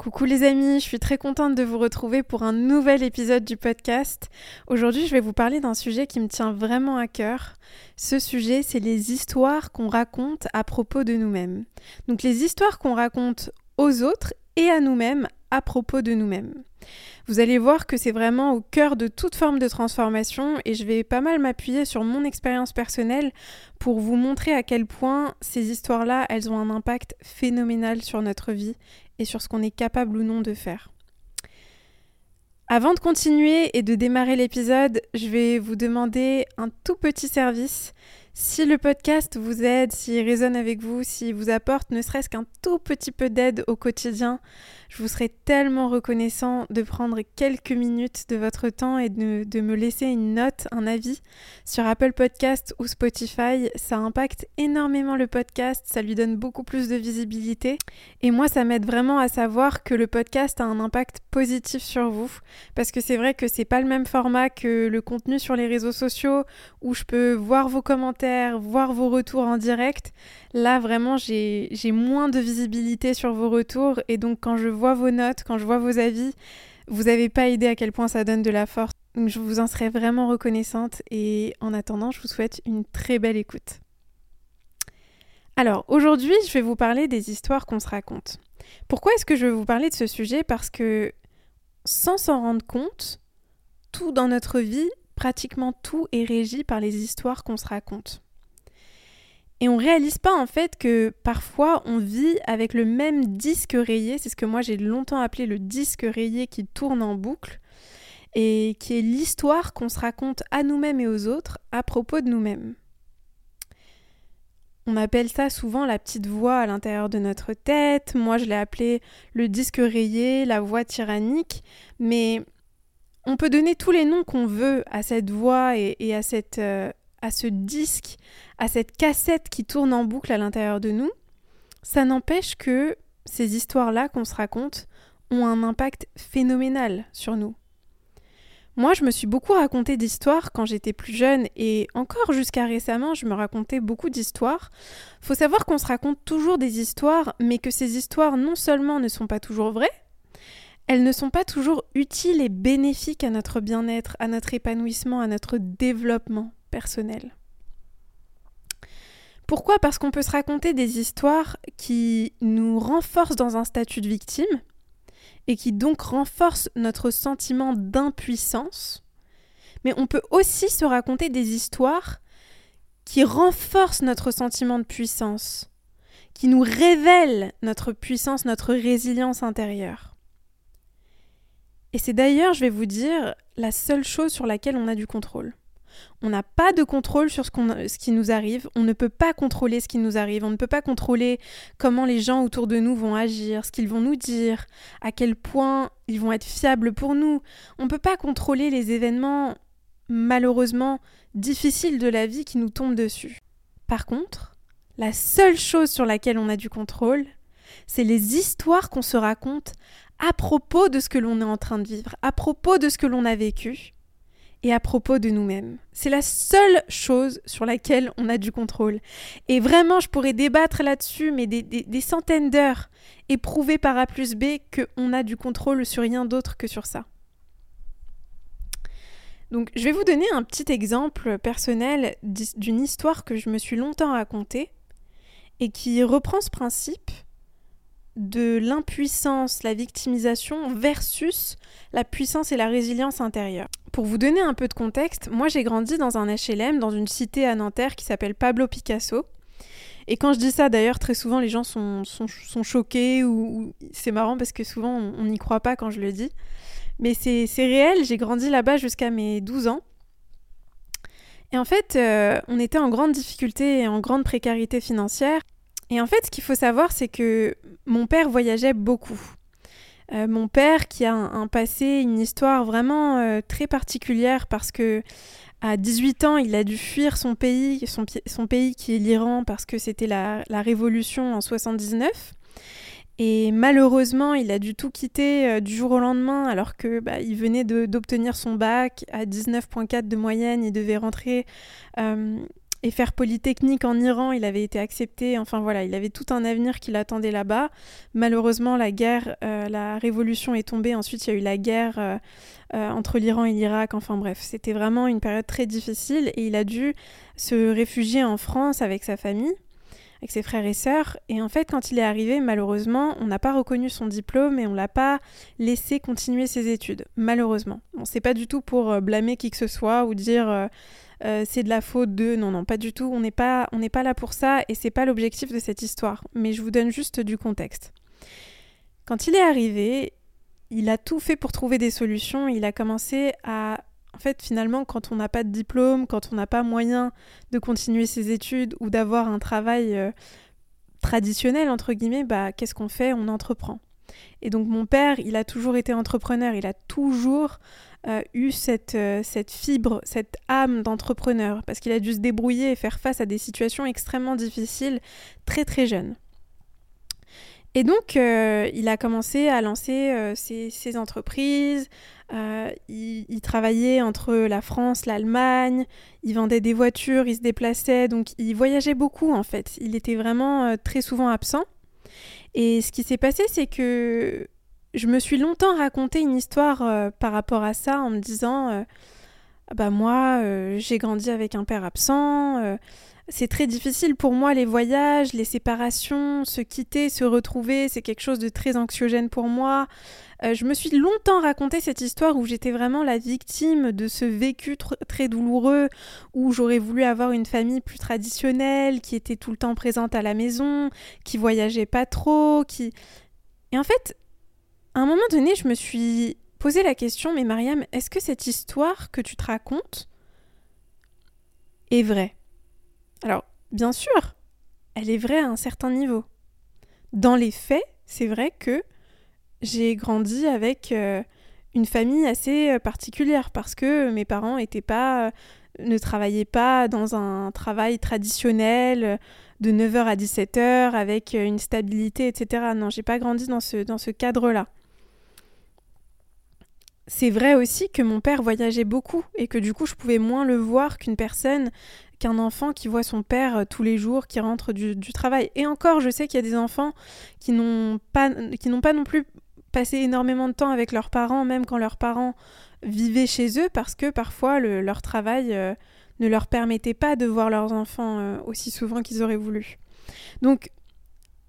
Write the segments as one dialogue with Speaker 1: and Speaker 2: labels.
Speaker 1: Coucou les amis, je suis très contente de vous retrouver pour un nouvel épisode du podcast. Aujourd'hui, je vais vous parler d'un sujet qui me tient vraiment à cœur. Ce sujet, c'est les histoires qu'on raconte à propos de nous-mêmes. Donc les histoires qu'on raconte aux autres et à nous-mêmes à propos de nous-mêmes. Vous allez voir que c'est vraiment au cœur de toute forme de transformation et je vais pas mal m'appuyer sur mon expérience personnelle pour vous montrer à quel point ces histoires-là, elles ont un impact phénoménal sur notre vie et sur ce qu'on est capable ou non de faire. Avant de continuer et de démarrer l'épisode, je vais vous demander un tout petit service. Si le podcast vous aide, s'il résonne avec vous, s'il vous apporte ne serait-ce qu'un tout petit peu d'aide au quotidien, je vous serais tellement reconnaissant de prendre quelques minutes de votre temps et de, me laisser une note, un avis sur Apple Podcast ou Spotify. Ça impacte énormément le podcast, ça lui donne beaucoup plus de visibilité. Et moi, ça m'aide vraiment à savoir que le podcast a un impact positif sur vous. Parce que c'est vrai que c'est pas le même format que le contenu sur les réseaux sociaux où je peux voir vos commentaires, voir vos retours en direct. Là, vraiment, j'ai moins de visibilité sur vos retours et donc quand je vos notes, quand je vois vos avis, vous n'avez pas idée à quel point ça donne de la force. Je vous en serais vraiment reconnaissante et en attendant, je vous souhaite une très belle écoute. Alors aujourd'hui, je vais vous parler des histoires qu'on se raconte. Pourquoi est-ce que je vais vous parler de ce sujet? Parce que sans s'en rendre compte, tout dans notre vie, pratiquement tout est régi par les histoires qu'on se raconte. Et on réalise pas en fait que parfois on vit avec le même disque rayé, c'est ce que moi j'ai longtemps appelé le disque rayé qui tourne en boucle, et qui est l'histoire qu'on se raconte à nous-mêmes et aux autres à propos de nous-mêmes. On appelle ça souvent la petite voix à l'intérieur de notre tête, moi je l'ai appelé le disque rayé, la voix tyrannique, mais on peut donner tous les noms qu'on veut à cette voix et, à cette... Euh, à ce disque, à cette cassette qui tourne en boucle à l'intérieur de nous, ça n'empêche que ces histoires-là qu'on se raconte ont un impact phénoménal sur nous. Moi, je me suis beaucoup raconté d'histoires quand j'étais plus jeune et encore jusqu'à récemment, je me racontais beaucoup d'histoires. Faut savoir qu'on se raconte toujours des histoires, mais que ces histoires non seulement ne sont pas toujours vraies, elles ne sont pas toujours utiles et bénéfiques à notre bien-être, à notre épanouissement, à notre développement personnel. Pourquoi? Parce qu'on peut se raconter des histoires qui nous renforcent dans un statut de victime et qui donc renforcent notre sentiment d'impuissance. Mais on peut aussi se raconter des histoires qui renforcent notre sentiment de puissance, qui nous révèlent notre puissance, notre résilience intérieure. Et c'est d'ailleurs, je vais vous dire, la seule chose sur laquelle on a du contrôle. On n'a pas de contrôle sur ce, qui nous arrive, on ne peut pas contrôler ce qui nous arrive, on ne peut pas contrôler comment les gens autour de nous vont agir, ce qu'ils vont nous dire, à quel point ils vont être fiables pour nous. On ne peut pas contrôler les événements malheureusement difficiles de la vie qui nous tombent dessus. Par contre, la seule chose sur laquelle on a du contrôle, c'est les histoires qu'on se raconte à propos de ce que l'on est en train de vivre, à propos de ce que l'on a vécu et à propos de nous-mêmes. C'est la seule chose sur laquelle on a du contrôle. Et vraiment, je pourrais débattre là-dessus, mais des, centaines d'heures, et prouver par A plus B qu'on a du contrôle sur rien d'autre que sur ça. Donc, je vais vous donner un petit exemple personnel d'une histoire que je me suis longtemps racontée et qui reprend ce principe de l'impuissance, la victimisation versus la puissance et la résilience intérieure. Pour vous donner un peu de contexte, moi j'ai grandi dans un HLM, dans une cité à Nanterre qui s'appelle Pablo Picasso. Et quand je dis ça, d'ailleurs, très souvent les gens sont, sont, choqués ou, c'est marrant parce que souvent on n'y croit pas quand je le dis. Mais c'est réel, j'ai grandi là-bas jusqu'à mes 12 ans. Et en fait, euh, on était en grande difficulté et en grande précarité financière. Et en fait, ce qu'il faut savoir, c'est que mon père voyageait beaucoup. Euh, mon père qui a un, passé, une histoire vraiment euh, très particulière parce que à 18 ans, il a dû fuir son pays, son, pays qui est l'Iran parce que c'était la, révolution en 79. Et malheureusement, il a dû tout quitter euh, du jour au lendemain alors que bah, il venait d'obtenir son bac à 19.4 de moyenne. Il devait rentrer et faire Polytechnique en Iran. Il avait été accepté. Enfin voilà, il avait tout un avenir qui l'attendait là-bas. Malheureusement, la guerre, euh, la révolution est tombée. Ensuite, il y a eu la guerre entre l'Iran et l'Irak. Enfin bref, c'était vraiment une période très difficile et il a dû se réfugier en France avec sa famille avec ses frères et sœurs. Et en fait, quand il est arrivé, malheureusement, on n'a pas reconnu son diplôme et on l'a pas laissé continuer ses études. Malheureusement. Bon, c'est pas du tout pour euh, blâmer qui que ce soit ou dire euh, c'est de la faute de. Non, non, pas du tout. On n'est pas, on pas là pour ça et c'est pas l'objectif de cette histoire. Mais je vous donne juste du contexte. Quand il est arrivé, il a tout fait pour trouver des solutions. Il a commencé à en fait, finalement, quand on n'a pas de diplôme, quand on n'a pas moyen de continuer ses études ou d'avoir un travail euh, traditionnel, entre guillemets, bah, qu'est-ce qu'on fait? On entreprend. Et donc mon père, il a toujours été entrepreneur, il a toujours euh, eu cette, euh, cette fibre, cette âme d'entrepreneur, parce qu'il a dû se débrouiller et faire face à des situations extrêmement difficiles très très jeune. Et donc, il a commencé à lancer ses, ses, entreprises, euh, il, travaillait entre la France, l'Allemagne, il vendait des voitures, il se déplaçait, donc il voyageait beaucoup en fait. Il était vraiment euh, très souvent absent. Et ce qui s'est passé, c'est que je me suis longtemps raconté une histoire euh, par rapport à ça en me disant, bah moi, j'ai grandi avec un père absent. c'est très difficile pour moi les voyages, les séparations, se quitter, se retrouver, c'est quelque chose de très anxiogène pour moi. Euh, je me suis longtemps raconté cette histoire où j'étais vraiment la victime de ce vécu très douloureux, où j'aurais voulu avoir une famille plus traditionnelle, qui était tout le temps présente à la maison, qui voyageait pas trop, qui... Et en fait, à un moment donné, je me suis posé la question, mais Mariam, est-ce que cette histoire que tu te racontes est vraie? Alors, bien sûr, elle est vraie à un certain niveau. Dans les faits, c'est vrai que j'ai grandi avec euh, une famille assez euh, particulière parce que mes parents étaient pas, euh, ne travaillaient pas dans un travail traditionnel de 9h à 17h avec une stabilité, etc. Non, j'ai pas grandi dans ce, dans ce cadre-là. C'est vrai aussi que mon père voyageait beaucoup et que du coup je pouvais moins le voir qu'une personne, qu'un enfant qui voit son père tous les jours, qui rentre du, travail. Et encore, je sais qu'il y a des enfants qui n'ont pas, non plus passer énormément de temps avec leurs parents, même quand leurs parents vivaient chez eux, parce que parfois leur travail euh, ne leur permettait pas de voir leurs enfants euh, aussi souvent qu'ils auraient voulu. Donc,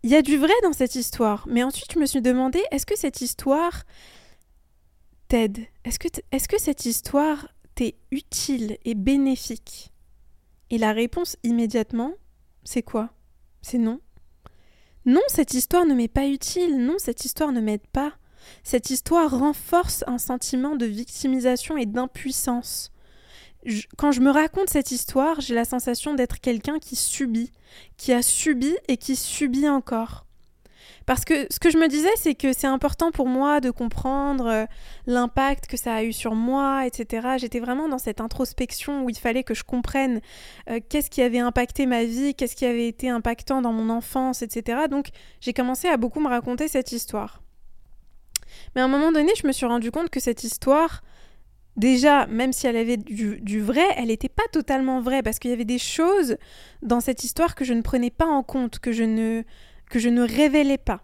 Speaker 1: il y a du vrai dans cette histoire, mais ensuite je me suis demandé, est-ce que cette histoire t'aide Est-ce que, cette histoire t'est utile et bénéfique? Et la réponse immédiatement, c'est quoi? C'est non. Non, cette histoire ne m'est pas utile, non, cette histoire ne m'aide pas. Cette histoire renforce un sentiment de victimisation et d'impuissance. quand je me raconte cette histoire, j'ai la sensation d'être quelqu'un qui subit, qui a subi et qui subit encore. Parce que ce que je me disais, c'est que c'est important pour moi de comprendre euh, l'impact que ça a eu sur moi, etc. J'étais vraiment dans cette introspection où il fallait que je comprenne euh, qu'est-ce qui avait impacté ma vie, qu'est-ce qui avait été impactant dans mon enfance, etc. Donc j'ai commencé à beaucoup me raconter cette histoire. Mais à un moment donné, je me suis rendu compte que cette histoire, déjà, même si elle avait du, du vrai, elle n'était pas totalement vraie parce qu'il y avait des choses dans cette histoire que je ne prenais pas en compte, que je ne que je ne révélais pas.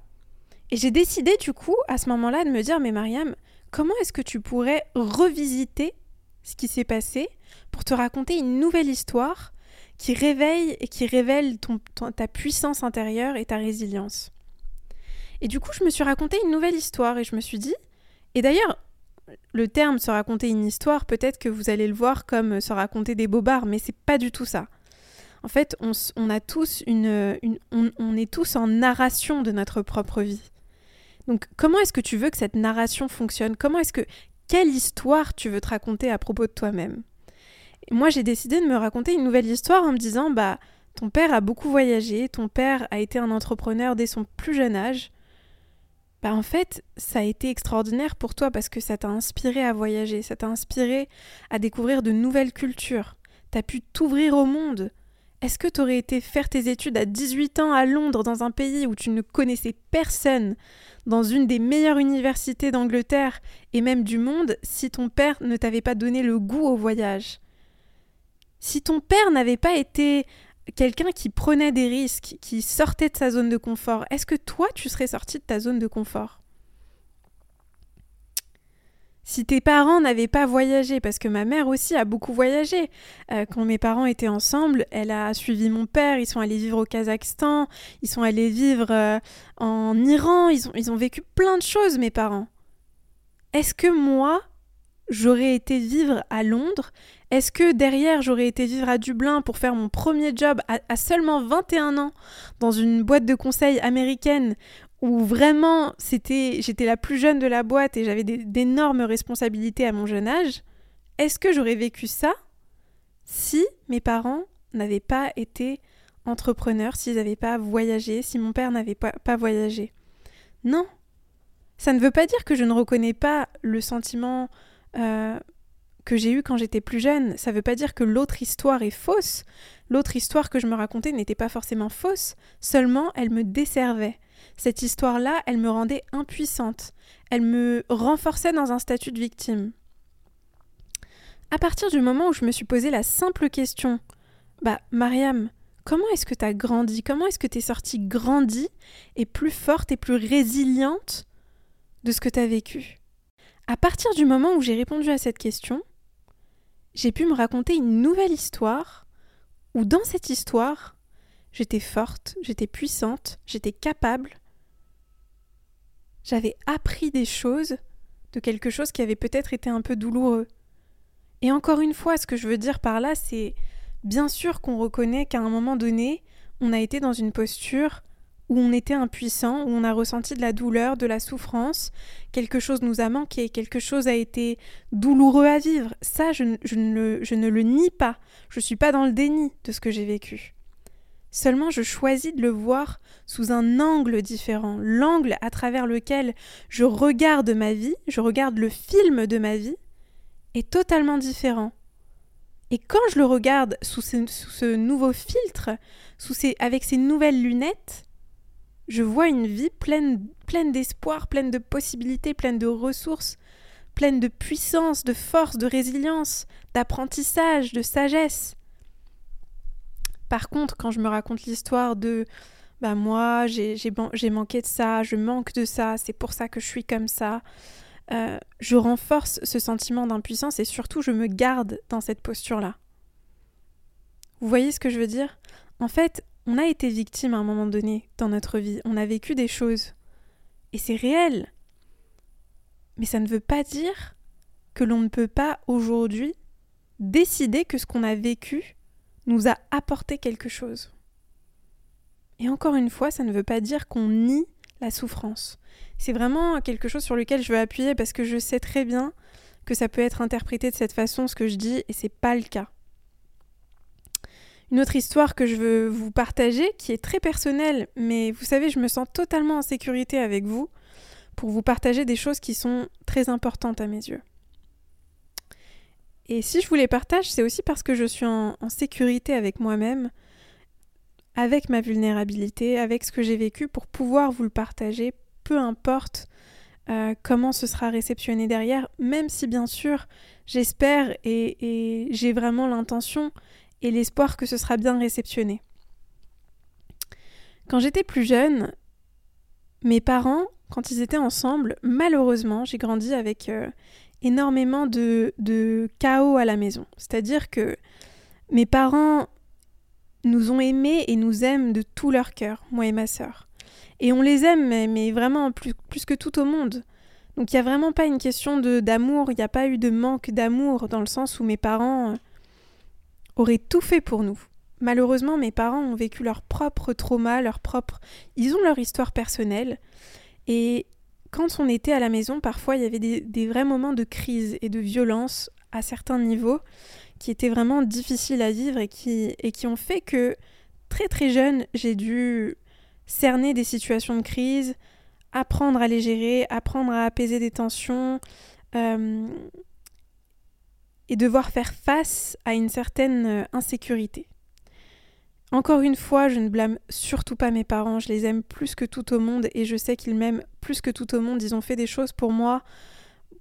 Speaker 1: Et j'ai décidé du coup à ce moment-là de me dire mais Mariam, comment est-ce que tu pourrais revisiter ce qui s'est passé pour te raconter une nouvelle histoire qui réveille et qui révèle ta puissance intérieure et ta résilience? Et du coup, je me suis raconté une nouvelle histoire et je me suis dit, et d'ailleurs, le terme se raconter une histoire, peut-être que vous allez le voir comme se raconter des bobards, mais c'est pas du tout ça. En fait, on, a tous une, on, est tous en narration de notre propre vie. Donc, comment est-ce que tu veux que cette narration fonctionne? Comment est-ce que quelle histoire tu veux te raconter à propos de toi-même? Moi, j'ai décidé de me raconter une nouvelle histoire en me disant, bah, ton père a beaucoup voyagé, ton père a été un entrepreneur dès son plus jeune âge. bah en fait, ça a été extraordinaire pour toi parce que ça t'a inspiré à voyager, ça t'a inspiré à découvrir de nouvelles cultures. T'as pu t'ouvrir au monde. Est-ce que t'aurais été faire tes études à 18 ans à Londres dans un pays où tu ne connaissais personne, dans une des meilleures universités d'Angleterre et même du monde, si ton père ne t'avait pas donné le goût au voyage? Si ton père n'avait pas été quelqu'un qui prenait des risques, qui sortait de sa zone de confort, est-ce que toi, tu serais sorti de ta zone de confort? Si tes parents n'avaient pas voyagé, parce que ma mère aussi a beaucoup voyagé. Euh, quand mes parents étaient ensemble, elle a suivi mon père, ils sont allés vivre au Kazakhstan, ils sont allés vivre euh, en Iran, ils ont, ils ont vécu plein de choses, mes parents. Est-ce que moi, j'aurais été vivre à Londres? Est-ce que derrière, j'aurais été vivre à Dublin pour faire mon premier job à, seulement 21 ans dans une boîte de conseil américaine où vraiment c'était j'étais la plus jeune de la boîte et j'avais d'énormes responsabilités à mon jeune âge Est-ce que j'aurais vécu ça si mes parents n'avaient pas été entrepreneurs, s'ils n'avaient pas voyagé, si mon père n'avait pas, voyagé? Non. Ça ne veut pas dire que je ne reconnais pas le sentiment euh, que j'ai eu quand j'étais plus jeune. Ça ne veut pas dire que l'autre histoire est fausse. L'autre histoire que je me racontais n'était pas forcément fausse, seulement elle me desservait. Cette histoire-là, elle me rendait impuissante. Elle me renforçait dans un statut de victime. À partir du moment où je me suis posé la simple question Bah, Mariam, comment est-ce que tu as grandi? Comment est-ce que tu es sortie grandie et plus forte et plus résiliente de ce que tu as vécu? À partir du moment où j'ai répondu à cette question, j'ai pu me raconter une nouvelle histoire où dans cette histoire, j'étais forte, j'étais puissante, j'étais capable. J'avais appris des choses de quelque chose qui avait peut-être été un peu douloureux. Et encore une fois, ce que je veux dire par là, c'est bien sûr qu'on reconnaît qu'à un moment donné, on a été dans une posture où on était impuissant, où on a ressenti de la douleur, de la souffrance, quelque chose nous a manqué, quelque chose a été douloureux à vivre. Ça, je, ne, le, nie pas. Je ne suis pas dans le déni de ce que j'ai vécu. Seulement, je choisis de le voir sous un angle différent, l'angle à travers lequel je regarde ma vie, je regarde le film de ma vie, est totalement différent. Et quand je le regarde sous ce, nouveau filtre, avec ces nouvelles lunettes, je vois une vie pleine, pleine d'espoir, pleine de possibilités, pleine de ressources, pleine de puissance, de force, de résilience, d'apprentissage, de sagesse. Par contre, quand je me raconte l'histoire de bah moi, j'ai manqué de ça, je manque de ça, c'est pour ça que je suis comme ça, euh, je renforce ce sentiment d'impuissance et surtout je me garde dans cette posture-là. Vous voyez ce que je veux dire? En fait, on a été victime à un moment donné dans notre vie, on a vécu des choses. Et c'est réel. Mais ça ne veut pas dire que l'on ne peut pas aujourd'hui décider que ce qu'on a vécu nous a apporté quelque chose. Et encore une fois, ça ne veut pas dire qu'on nie la souffrance. C'est vraiment quelque chose sur lequel je veux appuyer parce que je sais très bien que ça peut être interprété de cette façon ce que je dis et c'est pas le cas. Une autre histoire que je veux vous partager, qui est très personnelle, mais vous savez, je me sens totalement en sécurité avec vous pour vous partager des choses qui sont très importantes à mes yeux. Et si je vous les partage, c'est aussi parce que je suis en, sécurité avec moi-même, avec ma vulnérabilité, avec ce que j'ai vécu, pour pouvoir vous le partager, peu importe euh, comment ce sera réceptionné derrière, même si bien sûr j'espère et j'ai vraiment l'intention et l'espoir que ce sera bien réceptionné. Quand j'étais plus jeune, mes parents, quand ils étaient ensemble, malheureusement, j'ai grandi avec euh, énormément de, de chaos à la maison. C'est-à-dire que mes parents nous ont aimés et nous aiment de tout leur cœur, moi et ma sœur. Et on les aime, mais, vraiment plus, plus que tout au monde. Donc il n'y a vraiment pas une question d'amour, il n'y a pas eu de manque d'amour dans le sens où mes parents auraient tout fait pour nous. Malheureusement, mes parents ont vécu leur propre trauma, leur propre... Ils ont leur histoire personnelle. Et quand on était à la maison, parfois, il y avait des, vrais moments de crise et de violence à certains niveaux qui étaient vraiment difficiles à vivre et qui, et qui ont fait que très très jeune, j'ai dû cerner des situations de crise, apprendre à les gérer, apprendre à apaiser des tensions euh, et devoir faire face à une certaine euh, insécurité. Encore une fois, je ne blâme surtout pas mes parents, je les aime plus que tout au monde et je sais qu'ils m'aiment plus que tout au monde. Ils ont fait des choses pour moi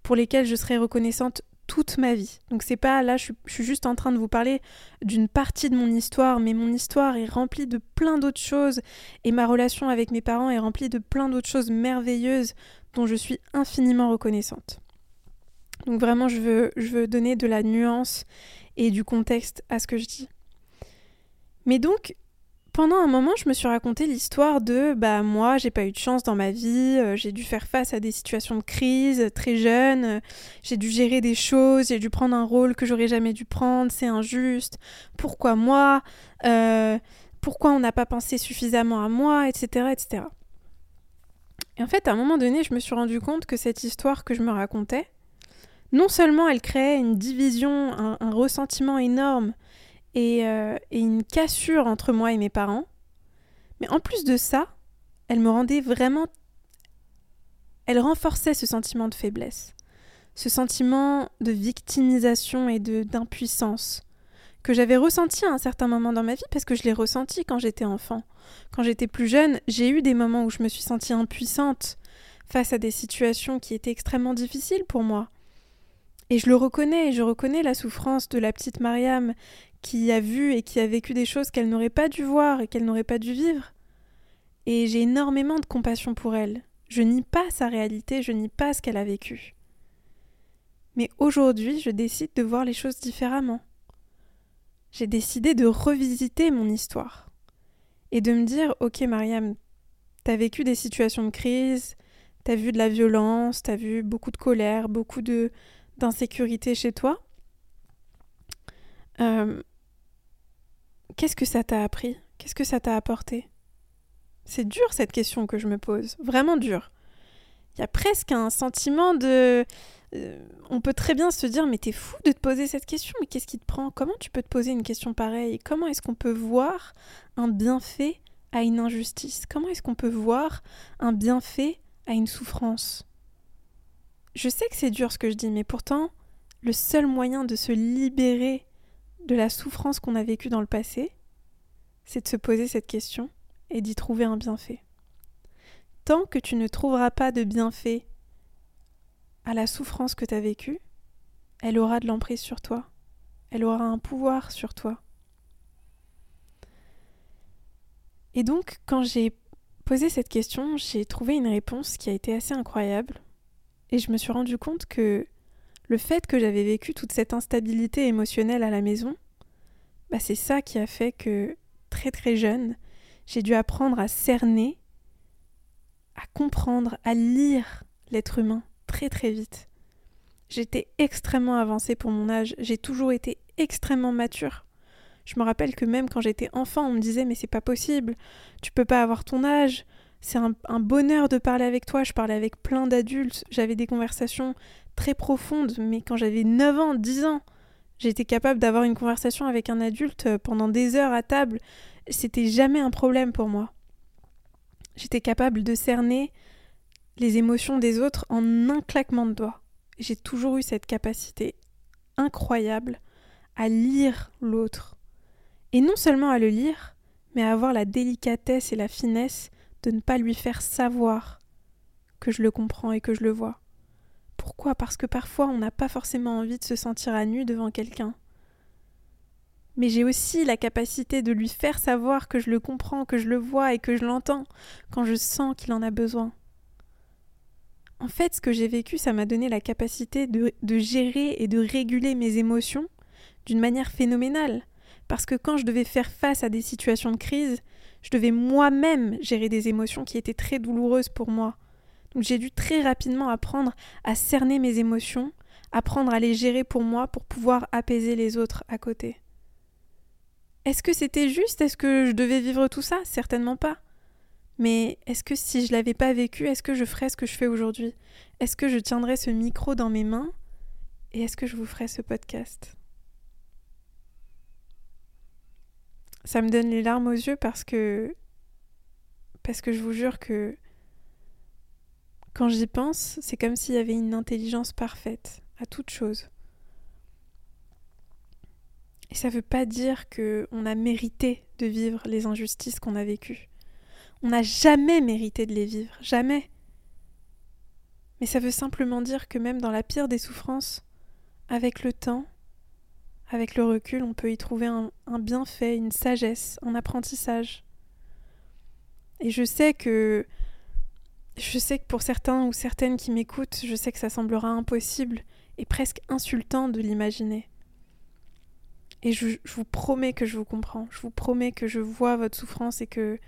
Speaker 1: pour lesquelles je serai reconnaissante toute ma vie. Donc c'est pas là, je suis, juste en train de vous parler d'une partie de mon histoire, mais mon histoire est remplie de plein d'autres choses et ma relation avec mes parents est remplie de plein d'autres choses merveilleuses dont je suis infiniment reconnaissante. Donc vraiment, je veux, je veux donner de la nuance et du contexte à ce que je dis. Mais donc, pendant un moment, je me suis raconté l'histoire de bah moi, j'ai pas eu de chance dans ma vie, euh, j'ai dû faire face à des situations de crise très jeune, euh, j'ai dû gérer des choses, j'ai dû prendre un rôle que j'aurais jamais dû prendre, c'est injuste. Pourquoi moi euh, Pourquoi on n'a pas pensé suffisamment à moi, etc., etc. Et en fait, à un moment donné, je me suis rendu compte que cette histoire que je me racontais, non seulement elle créait une division, un ressentiment énorme euh, et, une cassure entre moi et mes parents. Mais en plus de ça, elle me rendait vraiment... Elle renforçait ce sentiment de faiblesse, ce sentiment de victimisation et d'impuissance que j'avais ressenti à un certain moment dans ma vie parce que je l'ai ressenti quand j'étais enfant. Quand j'étais plus jeune, j'ai eu des moments où je me suis sentie impuissante face à des situations qui étaient extrêmement difficiles pour moi. Et je le reconnais, et je reconnais la souffrance de la petite Mariam qui a vu et qui a vécu des choses qu'elle n'aurait pas dû voir et qu'elle n'aurait pas dû vivre. Et j'ai énormément de compassion pour elle. Je nie pas sa réalité, je nie pas ce qu'elle a vécu. Mais aujourd'hui, je décide de voir les choses différemment. J'ai décidé de revisiter mon histoire et de me dire Ok, Mariam, t'as vécu des situations de crise, t'as vu de la violence, t'as vu beaucoup de colère, beaucoup de d'insécurité chez toi. Euh, Qu'est-ce que ça t'a appris? Qu'est-ce que ça t'a apporté? C'est dur cette question que je me pose, vraiment dur. Il y a presque un sentiment de... Euh, on peut très bien se dire mais t'es fou de te poser cette question, mais qu'est-ce qui te prend? Comment tu peux te poser une question pareille? Comment est-ce qu'on peut voir un bienfait à une injustice? Comment est-ce qu'on peut voir un bienfait à une souffrance? Je sais que c'est dur ce que je dis, mais pourtant, le seul moyen de se libérer de la souffrance qu'on a vécue dans le passé, c'est de se poser cette question et d'y trouver un bienfait. Tant que tu ne trouveras pas de bienfait à la souffrance que tu as vécue, elle aura de l'emprise sur toi, elle aura un pouvoir sur toi. Et donc, quand j'ai posé cette question, j'ai trouvé une réponse qui a été assez incroyable, et je me suis rendu compte que le fait que j'avais vécu toute cette instabilité émotionnelle à la maison, bah c'est ça qui a fait que très très jeune, j'ai dû apprendre à cerner, à comprendre, à lire l'être humain très très vite. J'étais extrêmement avancée pour mon âge, j'ai toujours été extrêmement mature. Je me rappelle que même quand j'étais enfant, on me disait mais c'est pas possible, tu peux pas avoir ton âge, c'est un, bonheur de parler avec toi. Je parlais avec plein d'adultes, j'avais des conversations très profondes, mais quand j'avais 9 ans, 10 ans, j'étais capable d'avoir une conversation avec un adulte euh, pendant des heures à table. C'était jamais un problème pour moi. J'étais capable de cerner les émotions des autres en un claquement de doigts. J'ai toujours eu cette capacité incroyable à lire l'autre. Et non seulement à le lire, mais à avoir la délicatesse et la finesse de ne pas lui faire savoir que je le comprends et que je le vois. Pourquoi? Parce que parfois on n'a pas forcément envie de se sentir à nu devant quelqu'un. Mais j'ai aussi la capacité de lui faire savoir que je le comprends, que je le vois et que je l'entends quand je sens qu'il en a besoin. En fait, ce que j'ai vécu, ça m'a donné la capacité de, gérer et de réguler mes émotions d'une manière phénoménale. Parce que quand je devais faire face à des situations de crise, je devais moi-même gérer des émotions qui étaient très douloureuses pour moi. Donc j'ai dû très rapidement apprendre à cerner mes émotions, apprendre à les gérer pour moi pour pouvoir apaiser les autres à côté. Est-ce que c'était juste? Est-ce que je devais vivre tout ça? Certainement pas. Mais est-ce que si je l'avais pas vécu, est-ce que je ferais ce que je fais aujourd'hui? Est-ce que je tiendrais ce micro dans mes mains? Et est-ce que je vous ferais ce podcast? Ça me donne les larmes aux yeux parce que parce que je vous jure que Quand j'y pense, c'est comme s'il y avait une intelligence parfaite à toute chose. Et ça veut pas dire qu'on a mérité de vivre les injustices qu'on a vécues. On n'a jamais mérité de les vivre, jamais. Mais ça veut simplement dire que même dans la pire des souffrances, avec le temps, avec le recul, on peut y trouver un, bienfait, une sagesse, un apprentissage. Et je sais que je sais que pour certains ou certaines qui m'écoutent, je sais que ça semblera impossible et presque insultant de l'imaginer. Et je, vous promets que je vous comprends. Je vous promets que je vois votre souffrance et que,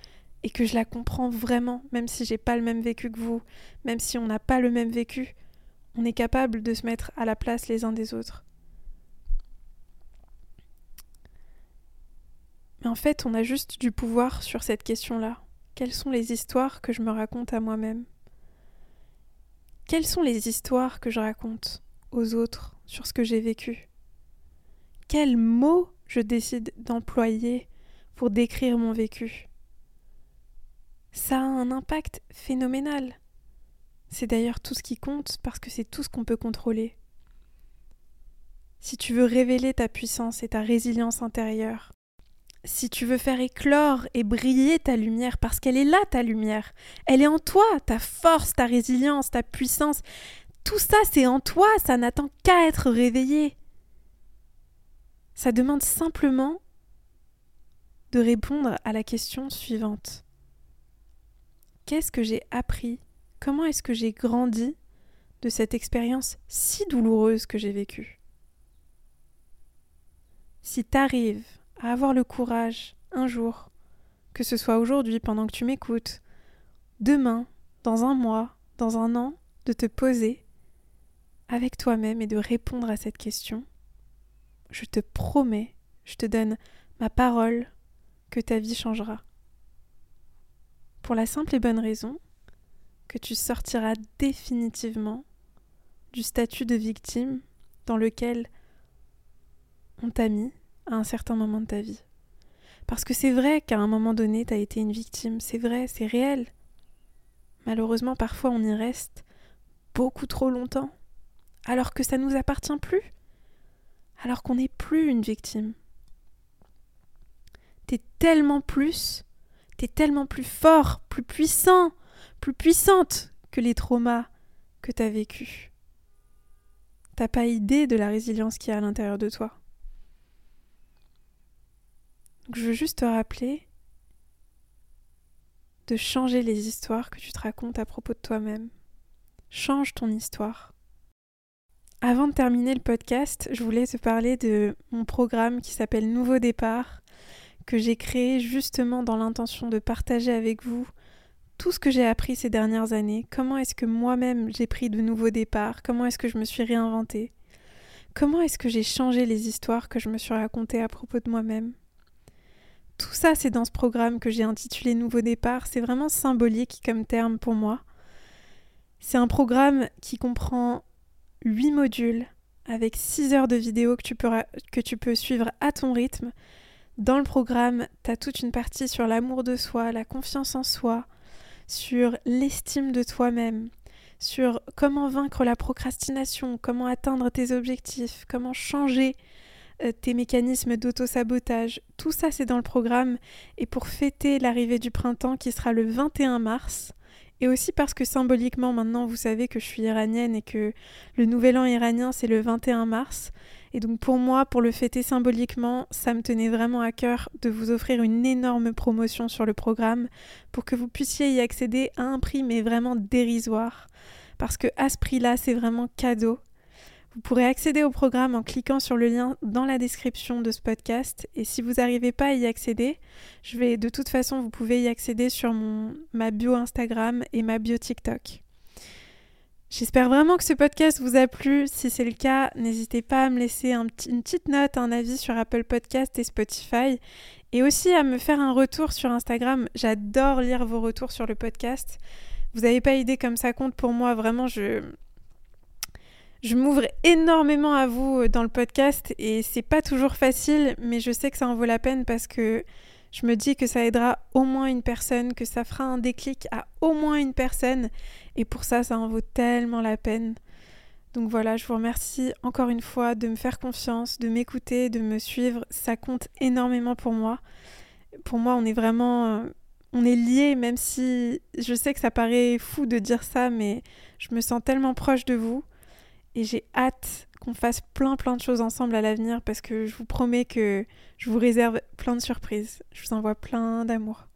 Speaker 1: et que je la comprends vraiment, même si j'ai pas le même vécu que vous, même si on n'a pas le même vécu. On est capable de se mettre à la place les uns des autres. Mais en fait, on a juste du pouvoir sur cette question-là. Quelles sont les histoires que je me raconte à moi-même? Quelles sont les histoires que je raconte aux autres sur ce que j'ai vécu? Quels mots je décide d'employer pour décrire mon vécu? Ça a un impact phénoménal. C'est d'ailleurs tout ce qui compte parce que c'est tout ce qu'on peut contrôler. Si tu veux révéler ta puissance et ta résilience intérieure, si tu veux faire éclore et briller ta lumière, parce qu'elle est là, ta lumière, elle est en toi, ta force, ta résilience, ta puissance, tout ça c'est en toi, ça n'attend qu'à être réveillé. Ça demande simplement de répondre à la question suivante. Qu'est-ce que j'ai appris? Comment est-ce que j'ai grandi de cette expérience si douloureuse que j'ai vécue? Si t'arrives à avoir le courage, un jour, que ce soit aujourd'hui pendant que tu m'écoutes, demain, dans un mois, dans un an, de te poser avec toi-même et de répondre à cette question, je te promets, je te donne ma parole que ta vie changera. Pour la simple et bonne raison que tu sortiras définitivement du statut de victime dans lequel on t'a mis à un certain moment de ta vie. Parce que c'est vrai qu'à un moment donné, tu as été une victime, c'est vrai, c'est réel. Malheureusement, parfois on y reste beaucoup trop longtemps, alors que ça ne nous appartient plus, alors qu'on n'est plus une victime. T'es tellement plus, t'es tellement plus fort, plus puissant, plus puissante que les traumas que t'as vécus. T'as pas idée de la résilience qu'il y a à l'intérieur de toi je veux juste te rappeler de changer les histoires que tu te racontes à propos de toi-même. Change ton histoire. Avant de terminer le podcast, je voulais te parler de mon programme qui s'appelle Nouveau départ, que j'ai créé justement dans l'intention de partager avec vous tout ce que j'ai appris ces dernières années, comment est-ce que moi-même j'ai pris de nouveaux départs, comment est-ce que je me suis réinventée, comment est-ce que j'ai changé les histoires que je me suis racontées à propos de moi-même? Tout ça, c'est dans ce programme que j'ai intitulé Nouveau départ. C'est vraiment symbolique comme terme pour moi. C'est un programme qui comprend 8 modules avec 6 heures de vidéos que tu peux, suivre à ton rythme. Dans le programme, tu as toute une partie sur l'amour de soi, la confiance en soi, sur l'estime de toi-même, sur comment vaincre la procrastination, comment atteindre tes objectifs, comment changer tes mécanismes d'auto-sabotage. Tout ça, c'est dans le programme. Et pour fêter l'arrivée du printemps qui sera le 21 mars, et aussi parce que symboliquement, maintenant, vous savez que je suis iranienne et que le nouvel an iranien, c'est le 21 mars. Et donc pour moi, pour le fêter symboliquement, ça me tenait vraiment à cœur de vous offrir une énorme promotion sur le programme pour que vous puissiez y accéder à un prix mais vraiment dérisoire. Parce que à ce prix-là, c'est vraiment cadeau. Vous pourrez accéder au programme en cliquant sur le lien dans la description de ce podcast. Et si vous n'arrivez pas à y accéder, je vais de toute façon, vous pouvez y accéder sur mon, ma bio Instagram et ma bio TikTok. J'espère vraiment que ce podcast vous a plu. Si c'est le cas, n'hésitez pas à me laisser un une petite note, un avis sur Apple Podcast et Spotify. Et aussi à me faire un retour sur Instagram. J'adore lire vos retours sur le podcast. Vous n'avez pas idée comme ça compte pour moi. Vraiment, je, je m'ouvre énormément à vous euh, dans le podcast et c'est pas toujours facile, mais je sais que ça en vaut la peine parce que Je me dis que ça aidera au moins une personne, que ça fera un déclic à au moins une personne. Et pour ça, ça en vaut tellement la peine. Donc voilà, je vous remercie encore une fois de me faire confiance, de m'écouter, de me suivre. Ça compte énormément pour moi. Pour moi, on est vraiment... Euh, on est liés, même si je sais que ça paraît fou de dire ça, mais je me sens tellement proche de vous. Et j'ai hâte qu'on fasse plein plein de choses ensemble à l'avenir parce que je vous promets que je vous réserve plein de surprises. Je vous envoie plein d'amour.